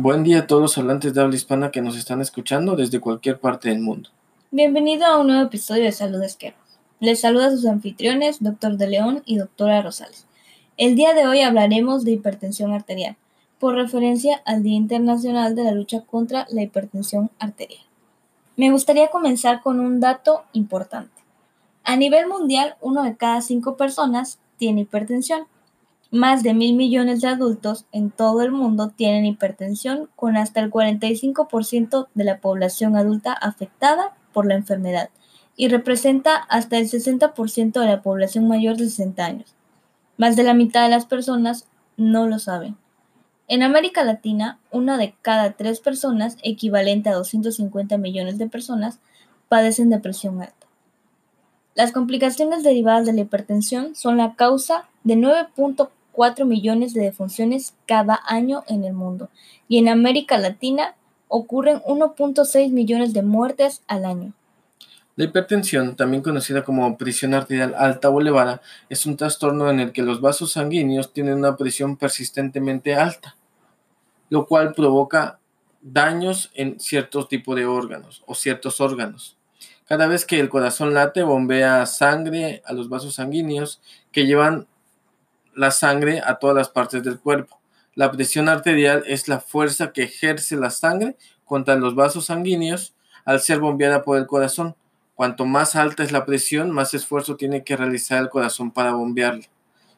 Buen día a todos los hablantes de habla hispana que nos están escuchando desde cualquier parte del mundo. Bienvenido a un nuevo episodio de Salud Esquerra. Les saluda a sus anfitriones, Doctor De León y Doctora Rosales. El día de hoy hablaremos de hipertensión arterial, por referencia al Día Internacional de la Lucha contra la Hipertensión Arterial. Me gustaría comenzar con un dato importante. A nivel mundial, uno de cada cinco personas tiene hipertensión. Más de mil millones de adultos en todo el mundo tienen hipertensión, con hasta el 45% de la población adulta afectada por la enfermedad y representa hasta el 60% de la población mayor de 60 años. Más de la mitad de las personas no lo saben. En América Latina, una de cada tres personas, equivalente a 250 millones de personas, padecen de presión alta. Las complicaciones derivadas de la hipertensión son la causa de 9.4 4 millones de defunciones cada año en el mundo y en América Latina ocurren 1.6 millones de muertes al año. La hipertensión, también conocida como presión arterial alta o elevada, es un trastorno en el que los vasos sanguíneos tienen una presión persistentemente alta, lo cual provoca daños en ciertos tipos de órganos o ciertos órganos. Cada vez que el corazón late, bombea sangre a los vasos sanguíneos que llevan la sangre a todas las partes del cuerpo. La presión arterial es la fuerza que ejerce la sangre contra los vasos sanguíneos al ser bombeada por el corazón. Cuanto más alta es la presión, más esfuerzo tiene que realizar el corazón para bombearla.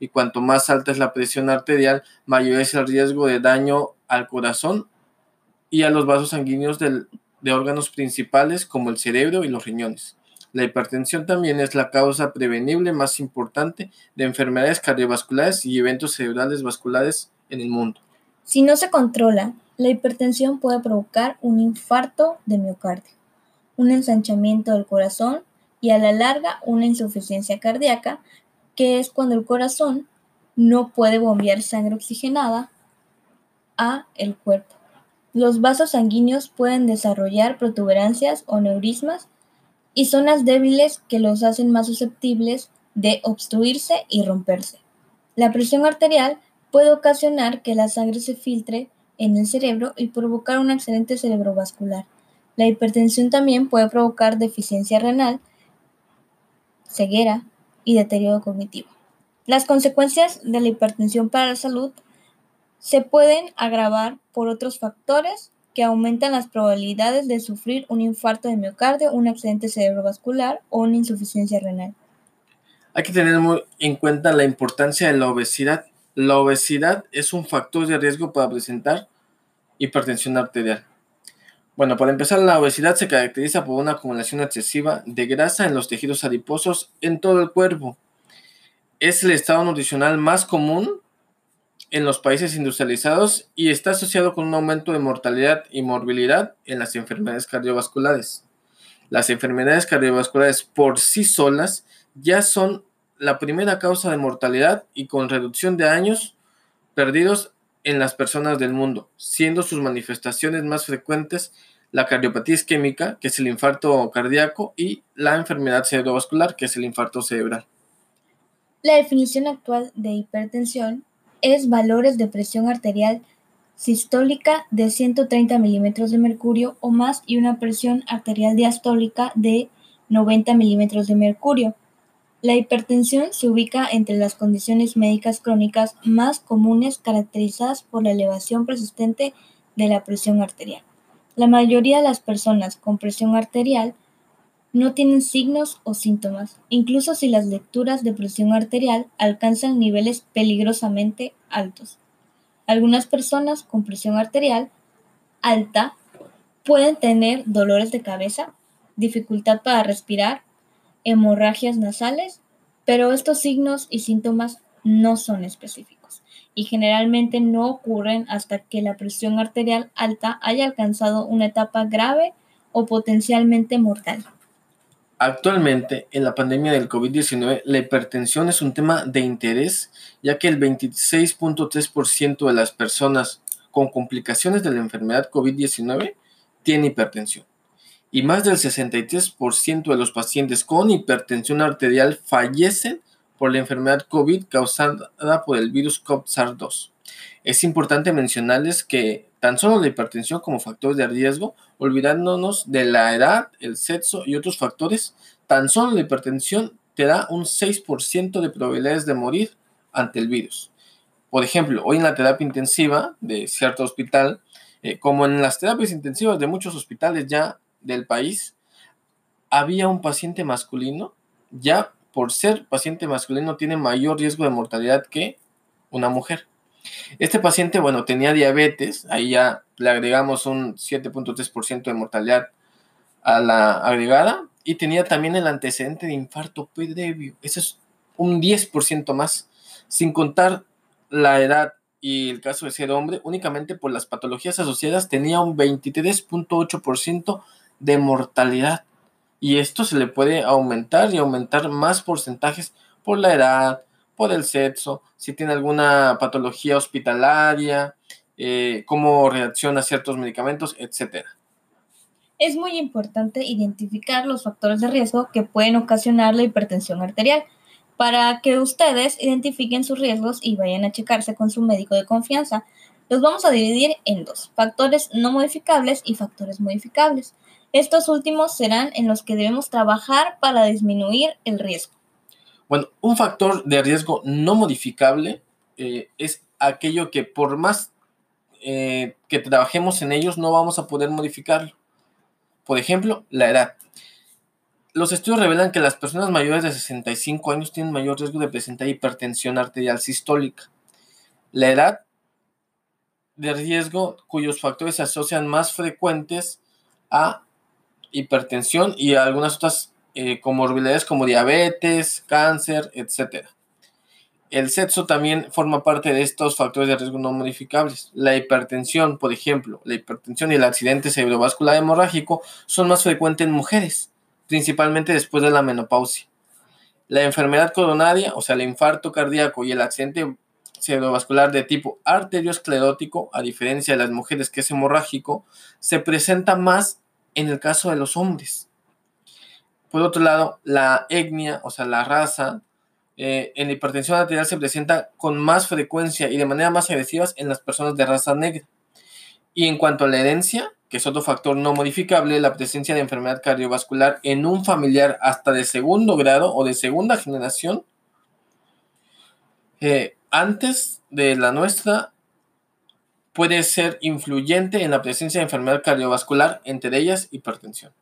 Y cuanto más alta es la presión arterial, mayor es el riesgo de daño al corazón y a los vasos sanguíneos de órganos principales como el cerebro y los riñones. La hipertensión también es la causa prevenible más importante de enfermedades cardiovasculares y eventos cerebrales vasculares en el mundo. Si no se controla, la hipertensión puede provocar un infarto de miocardio, un ensanchamiento del corazón y a la larga una insuficiencia cardíaca, que es cuando el corazón no puede bombear sangre oxigenada a el cuerpo. Los vasos sanguíneos pueden desarrollar protuberancias o neurismas y zonas débiles que los hacen más susceptibles de obstruirse y romperse. La presión arterial puede ocasionar que la sangre se filtre en el cerebro y provocar un accidente cerebrovascular. La hipertensión también puede provocar deficiencia renal, ceguera y deterioro cognitivo. Las consecuencias de la hipertensión para la salud se pueden agravar por otros factores que aumentan las probabilidades de sufrir un infarto de miocardio, un accidente cerebrovascular o una insuficiencia renal. Hay que tener muy en cuenta la importancia de la obesidad. La obesidad es un factor de riesgo para presentar hipertensión arterial. Bueno, para empezar, la obesidad se caracteriza por una acumulación excesiva de grasa en los tejidos adiposos en todo el cuerpo. Es el estado nutricional más común en los países industrializados y está asociado con un aumento de mortalidad y morbilidad en las enfermedades cardiovasculares. Las enfermedades cardiovasculares por sí solas ya son la primera causa de mortalidad y con reducción de años perdidos en las personas del mundo, siendo sus manifestaciones más frecuentes la cardiopatía isquémica, que es el infarto cardíaco, y la enfermedad cerebrovascular, que es el infarto cerebral. La definición actual de hipertensión es valores de presión arterial sistólica de 130 milímetros de mercurio o más y una presión arterial diastólica de 90 milímetros de mercurio. La hipertensión se ubica entre las condiciones médicas crónicas más comunes caracterizadas por la elevación persistente de la presión arterial. La mayoría de las personas con presión arterial no tienen signos o síntomas, incluso si las lecturas de presión arterial alcanzan niveles peligrosamente altos. Algunas personas con presión arterial alta pueden tener dolores de cabeza, dificultad para respirar, hemorragias nasales, pero estos signos y síntomas no son específicos y generalmente no ocurren hasta que la presión arterial alta haya alcanzado una etapa grave o potencialmente mortal. Actualmente, en la pandemia del COVID-19, la hipertensión es un tema de interés, ya que el 26.3% de las personas con complicaciones de la enfermedad COVID-19 tiene hipertensión. Y más del 63% de los pacientes con hipertensión arterial fallecen por la enfermedad COVID causada por el virus COP-SARS-2. Es importante mencionarles que tan solo la hipertensión como factor de riesgo, olvidándonos de la edad, el sexo y otros factores, tan solo la hipertensión te da un 6% de probabilidades de morir ante el virus. Por ejemplo, hoy en la terapia intensiva de cierto hospital, eh, como en las terapias intensivas de muchos hospitales ya del país, había un paciente masculino, ya por ser paciente masculino tiene mayor riesgo de mortalidad que una mujer. Este paciente, bueno, tenía diabetes, ahí ya le agregamos un 7.3% de mortalidad a la agregada y tenía también el antecedente de infarto previo, ese es un 10% más, sin contar la edad y el caso de ser hombre, únicamente por las patologías asociadas tenía un 23.8% de mortalidad. Y esto se le puede aumentar y aumentar más porcentajes por la edad, por el sexo, si tiene alguna patología hospitalaria, eh, cómo reacciona a ciertos medicamentos, etc. Es muy importante identificar los factores de riesgo que pueden ocasionar la hipertensión arterial para que ustedes identifiquen sus riesgos y vayan a checarse con su médico de confianza. Los vamos a dividir en dos, factores no modificables y factores modificables. Estos últimos serán en los que debemos trabajar para disminuir el riesgo. Bueno, un factor de riesgo no modificable eh, es aquello que por más eh, que trabajemos en ellos no vamos a poder modificarlo. Por ejemplo, la edad. Los estudios revelan que las personas mayores de 65 años tienen mayor riesgo de presentar hipertensión arterial sistólica. La edad de riesgo cuyos factores se asocian más frecuentes a hipertensión y algunas otras eh, comorbilidades como diabetes, cáncer, etc. El sexo también forma parte de estos factores de riesgo no modificables. La hipertensión, por ejemplo, la hipertensión y el accidente cerebrovascular hemorrágico son más frecuentes en mujeres principalmente después de la menopausia. La enfermedad coronaria, o sea, el infarto cardíaco y el accidente cerebrovascular de tipo arteriosclerótico, a diferencia de las mujeres que es hemorrágico, se presenta más en el caso de los hombres. Por otro lado, la etnia, o sea, la raza, eh, en la hipertensión arterial se presenta con más frecuencia y de manera más agresiva en las personas de raza negra. Y en cuanto a la herencia, que es otro factor no modificable, la presencia de enfermedad cardiovascular en un familiar hasta de segundo grado o de segunda generación, eh, antes de la nuestra, puede ser influyente en la presencia de enfermedad cardiovascular, entre ellas hipertensión.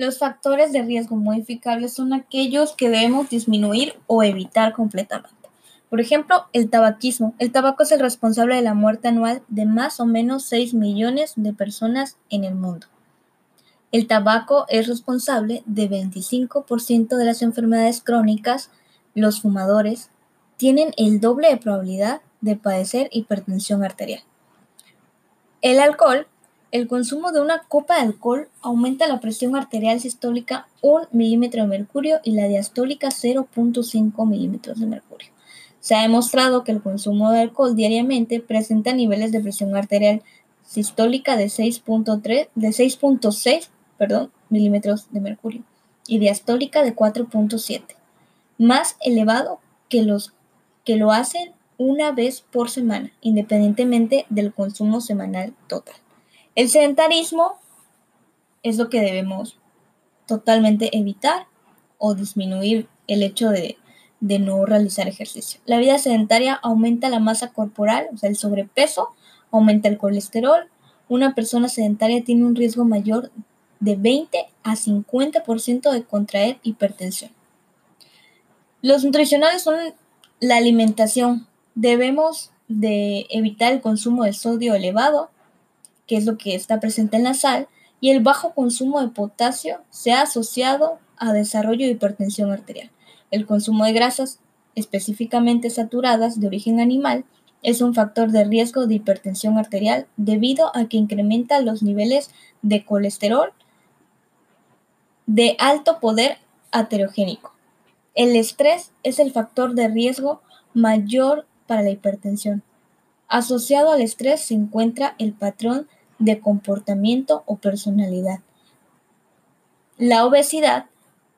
Los factores de riesgo modificables son aquellos que debemos disminuir o evitar completamente. Por ejemplo, el tabaquismo. El tabaco es el responsable de la muerte anual de más o menos 6 millones de personas en el mundo. El tabaco es responsable de 25% de las enfermedades crónicas. Los fumadores tienen el doble de probabilidad de padecer hipertensión arterial. El alcohol. El consumo de una copa de alcohol aumenta la presión arterial sistólica 1 milímetro de mercurio y la diastólica 0.5 milímetros de mercurio. Se ha demostrado que el consumo de alcohol diariamente presenta niveles de presión arterial sistólica de 6.3 de 6.6, perdón, milímetros de mercurio y diastólica de 4.7, más elevado que los que lo hacen una vez por semana, independientemente del consumo semanal total. El sedentarismo es lo que debemos totalmente evitar o disminuir el hecho de de no realizar ejercicio. La vida sedentaria aumenta la masa corporal, o sea, el sobrepeso, aumenta el colesterol. Una persona sedentaria tiene un riesgo mayor de 20 a 50% de contraer hipertensión. Los nutricionales son la alimentación. Debemos de evitar el consumo de sodio elevado, que es lo que está presente en la sal, y el bajo consumo de potasio se ha asociado a desarrollo de hipertensión arterial. El consumo de grasas, específicamente saturadas de origen animal, es un factor de riesgo de hipertensión arterial debido a que incrementa los niveles de colesterol de alto poder aterogénico. El estrés es el factor de riesgo mayor para la hipertensión. Asociado al estrés se encuentra el patrón de comportamiento o personalidad. La obesidad,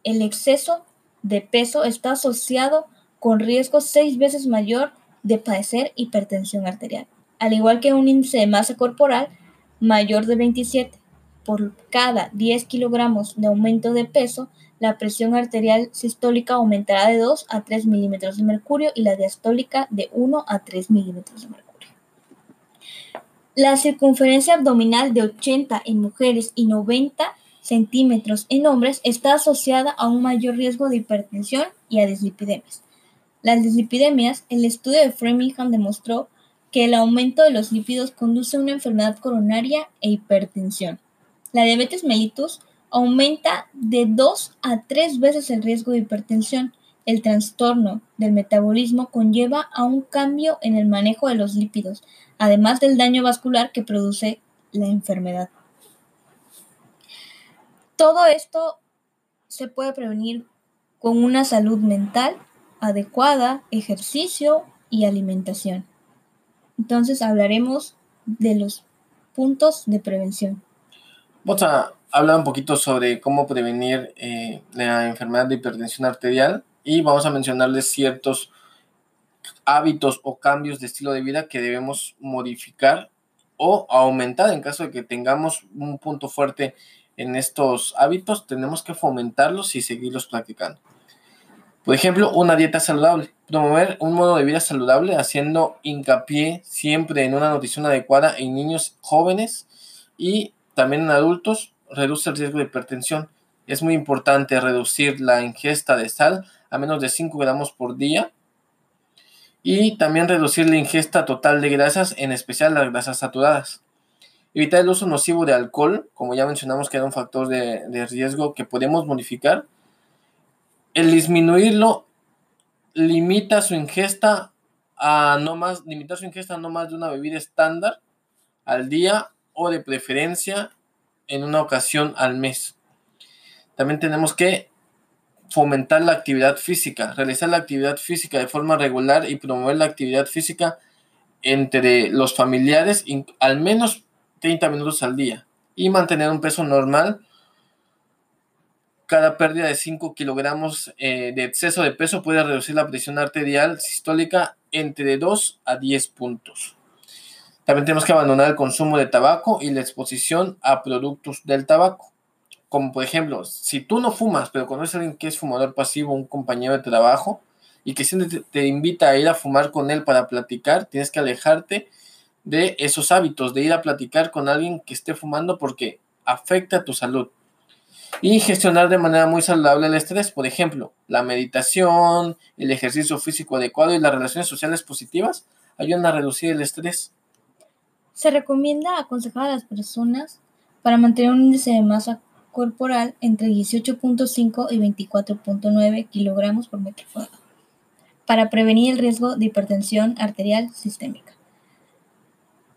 el exceso de peso está asociado con riesgo seis veces mayor de padecer hipertensión arterial, al igual que un índice de masa corporal mayor de 27. Por cada 10 kilogramos de aumento de peso, la presión arterial sistólica aumentará de 2 a 3 milímetros de mercurio y la diastólica de 1 a 3 milímetros de mercurio. La circunferencia abdominal de 80 en mujeres y 90 centímetros en hombres está asociada a un mayor riesgo de hipertensión y a dislipidemias. Las dislipidemias, el estudio de Framingham demostró que el aumento de los lípidos conduce a una enfermedad coronaria e hipertensión. La diabetes mellitus aumenta de 2 a 3 veces el riesgo de hipertensión. El trastorno del metabolismo conlleva a un cambio en el manejo de los lípidos, además del daño vascular que produce la enfermedad. Todo esto se puede prevenir con una salud mental adecuada, ejercicio y alimentación. Entonces hablaremos de los puntos de prevención. Vamos a hablar un poquito sobre cómo prevenir eh, la enfermedad de hipertensión arterial y vamos a mencionarles ciertos hábitos o cambios de estilo de vida que debemos modificar o aumentar en caso de que tengamos un punto fuerte en estos hábitos, tenemos que fomentarlos y seguirlos practicando. Por ejemplo, una dieta saludable. Promover un modo de vida saludable haciendo hincapié siempre en una nutrición adecuada en niños jóvenes y también en adultos reduce el riesgo de hipertensión. Es muy importante reducir la ingesta de sal a menos de 5 gramos por día y también reducir la ingesta total de grasas, en especial las grasas saturadas. Evitar el uso nocivo de alcohol, como ya mencionamos que era un factor de, riesgo que podemos modificar el disminuirlo limita su ingesta a no más, limitar su ingesta a no más de una bebida estándar al día o de preferencia en una ocasión al mes. También tenemos que fomentar la actividad física, realizar la actividad física de forma regular y promover la actividad física entre los familiares al menos 30 minutos al día y mantener un peso normal cada pérdida de 5 kilogramos eh, de exceso de peso puede reducir la presión arterial sistólica entre 2 a 10 puntos. También tenemos que abandonar el consumo de tabaco y la exposición a productos del tabaco. Como por ejemplo, si tú no fumas, pero conoces a alguien que es fumador pasivo, un compañero de trabajo, y que siempre te invita a ir a fumar con él para platicar, tienes que alejarte de esos hábitos, de ir a platicar con alguien que esté fumando porque afecta tu salud y gestionar de manera muy saludable el estrés. Por ejemplo, la meditación, el ejercicio físico adecuado y las relaciones sociales positivas ayudan a reducir el estrés. Se recomienda aconsejar a las personas para mantener un índice de masa corporal entre 18.5 y 24.9 kilogramos por metro cuadrado para prevenir el riesgo de hipertensión arterial sistémica.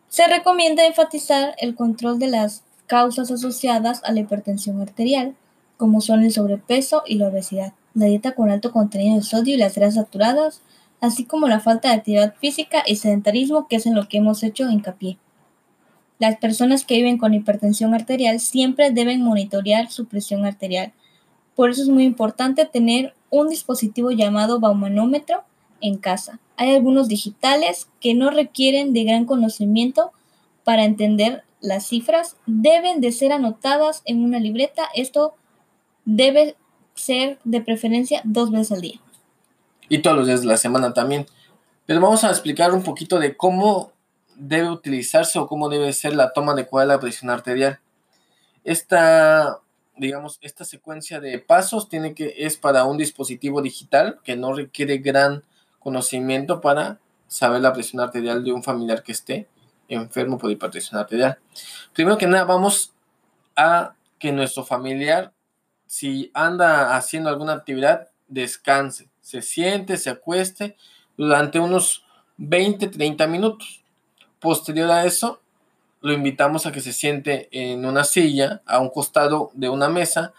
Se recomienda enfatizar el control de las causas asociadas a la hipertensión arterial, como son el sobrepeso y la obesidad, la dieta con alto contenido de sodio y las grasas saturadas, así como la falta de actividad física y sedentarismo, que es en lo que hemos hecho hincapié. Las personas que viven con hipertensión arterial siempre deben monitorear su presión arterial. Por eso es muy importante tener un dispositivo llamado baumanómetro en casa. Hay algunos digitales que no requieren de gran conocimiento para entender las cifras deben de ser anotadas en una libreta. Esto debe ser de preferencia dos veces al día. Y todos los días de la semana también. Pero vamos a explicar un poquito de cómo debe utilizarse o cómo debe ser la toma adecuada de la presión arterial. Esta, digamos, esta secuencia de pasos tiene que, es para un dispositivo digital que no requiere gran conocimiento para saber la presión arterial de un familiar que esté enfermo por hipertensión arterial. Primero que nada, vamos a que nuestro familiar, si anda haciendo alguna actividad, descanse, se siente, se acueste durante unos 20, 30 minutos. Posterior a eso, lo invitamos a que se siente en una silla, a un costado de una mesa,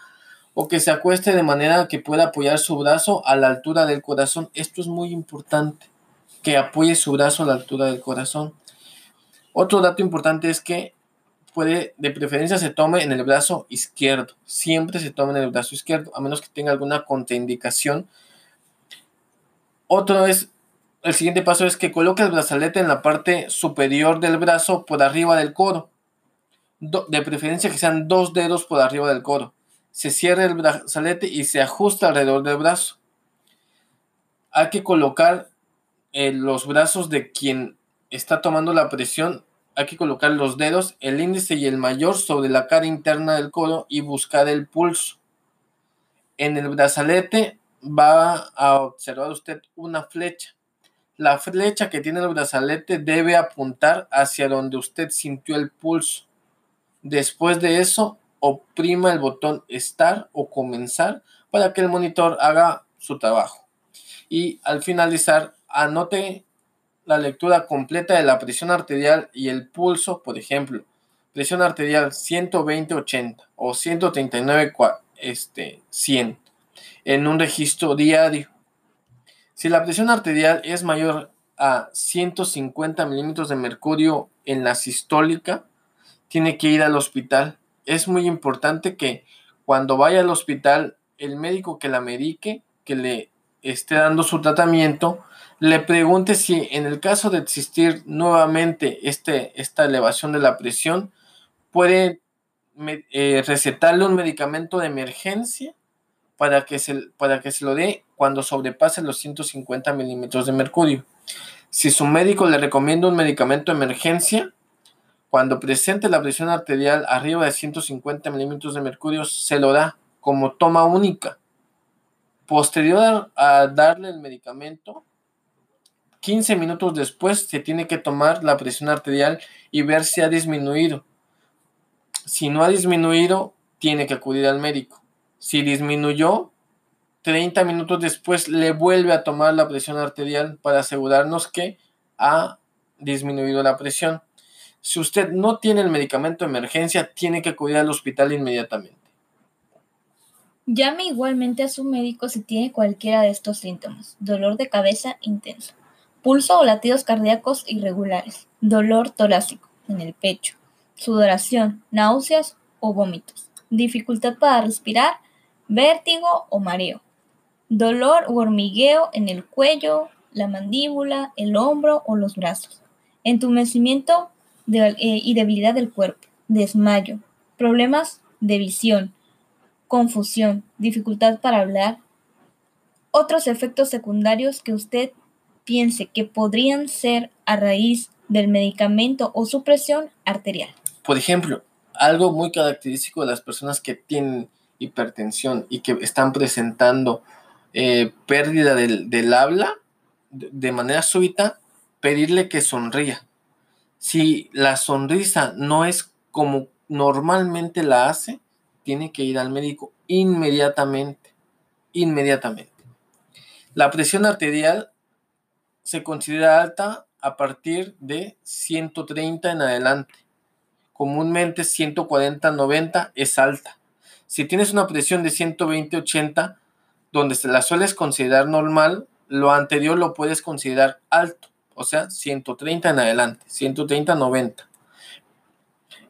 o que se acueste de manera que pueda apoyar su brazo a la altura del corazón. Esto es muy importante, que apoye su brazo a la altura del corazón. Otro dato importante es que puede, de preferencia se tome en el brazo izquierdo. Siempre se tome en el brazo izquierdo, a menos que tenga alguna contraindicación. Otro es el siguiente paso es que coloque el brazalete en la parte superior del brazo por arriba del codo. de preferencia que sean dos dedos por arriba del codo. Se cierra el brazalete y se ajusta alrededor del brazo. Hay que colocar eh, los brazos de quien está tomando la presión. Hay que colocar los dedos, el índice y el mayor sobre la cara interna del codo y buscar el pulso. En el brazalete va a observar usted una flecha la flecha que tiene el brazalete debe apuntar hacia donde usted sintió el pulso. Después de eso, oprima el botón Start o Comenzar para que el monitor haga su trabajo. Y al finalizar, anote la lectura completa de la presión arterial y el pulso, por ejemplo, presión arterial 120-80 o 139 este, 100 en un registro diario. Si la presión arterial es mayor a 150 milímetros de mercurio en la sistólica, tiene que ir al hospital. Es muy importante que cuando vaya al hospital, el médico que la medique, que le esté dando su tratamiento, le pregunte si en el caso de existir nuevamente este, esta elevación de la presión, puede eh, recetarle un medicamento de emergencia para que se, para que se lo dé cuando sobrepase los 150 milímetros de mercurio. Si su médico le recomienda un medicamento de emergencia, cuando presente la presión arterial arriba de 150 milímetros de mercurio, se lo da como toma única. Posterior a darle el medicamento, 15 minutos después se tiene que tomar la presión arterial y ver si ha disminuido. Si no ha disminuido, tiene que acudir al médico. Si disminuyó, 30 minutos después le vuelve a tomar la presión arterial para asegurarnos que ha disminuido la presión. Si usted no tiene el medicamento de emergencia, tiene que acudir al hospital inmediatamente. Llame igualmente a su médico si tiene cualquiera de estos síntomas. Dolor de cabeza intenso, pulso o latidos cardíacos irregulares, dolor torácico en el pecho, sudoración, náuseas o vómitos, dificultad para respirar, vértigo o mareo, dolor u hormigueo en el cuello, la mandíbula, el hombro o los brazos, entumecimiento eh, y debilidad del cuerpo, desmayo, problemas de visión, confusión, dificultad para hablar, otros efectos secundarios que usted piense que podrían ser a raíz del medicamento o su presión arterial. Por ejemplo, algo muy característico de las personas que tienen hipertensión y que están presentando eh, pérdida del, habla de manera súbita, pedirle que sonría. Si la sonrisa no es como normalmente la hace, tiene que ir al médico inmediatamente. Inmediatamente. La presión arterial se considera alta a partir de 130 en adelante. Comúnmente 140-90 es alta. Si tienes una presión de 120-80, donde la sueles considerar normal, lo anterior lo puedes considerar alto, o sea, 130 en adelante, 130-90.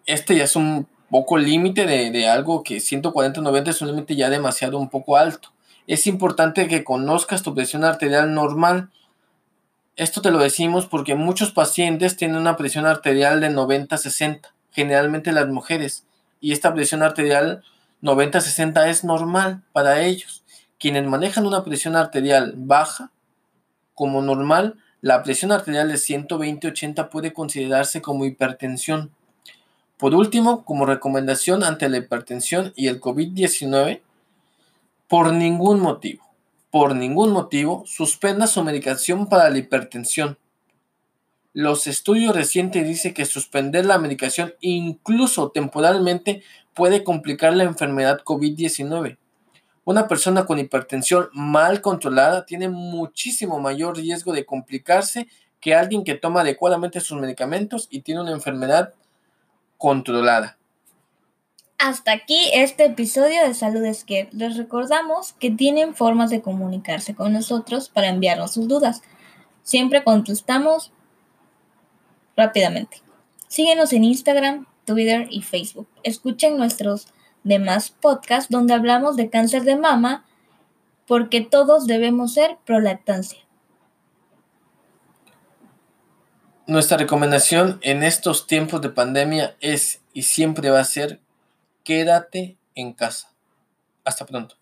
Este ya es un poco límite de, de, algo que 140-90 es un límite ya demasiado un poco alto. Es importante que conozcas tu presión arterial normal. Esto te lo decimos porque muchos pacientes tienen una presión arterial de 90-60, generalmente las mujeres, y esta presión arterial 90-60 es normal para ellos. Quienes manejan una presión arterial baja, como normal, la presión arterial de 120-80 puede considerarse como hipertensión. Por último, como recomendación ante la hipertensión y el COVID-19, por ningún motivo, por ningún motivo, suspenda su medicación para la hipertensión. Los estudios recientes dicen que suspender la medicación incluso temporalmente puede complicar la enfermedad COVID-19. Una persona con hipertensión mal controlada tiene muchísimo mayor riesgo de complicarse que alguien que toma adecuadamente sus medicamentos y tiene una enfermedad controlada. Hasta aquí este episodio de Salud Esquer. Les recordamos que tienen formas de comunicarse con nosotros para enviarnos sus dudas. Siempre contestamos rápidamente. Síguenos en Instagram, Twitter y Facebook. Escuchen nuestros demás podcasts donde hablamos de cáncer de mama porque todos debemos ser prolactancia. Nuestra recomendación en estos tiempos de pandemia es y siempre va a ser quédate en casa. Hasta pronto.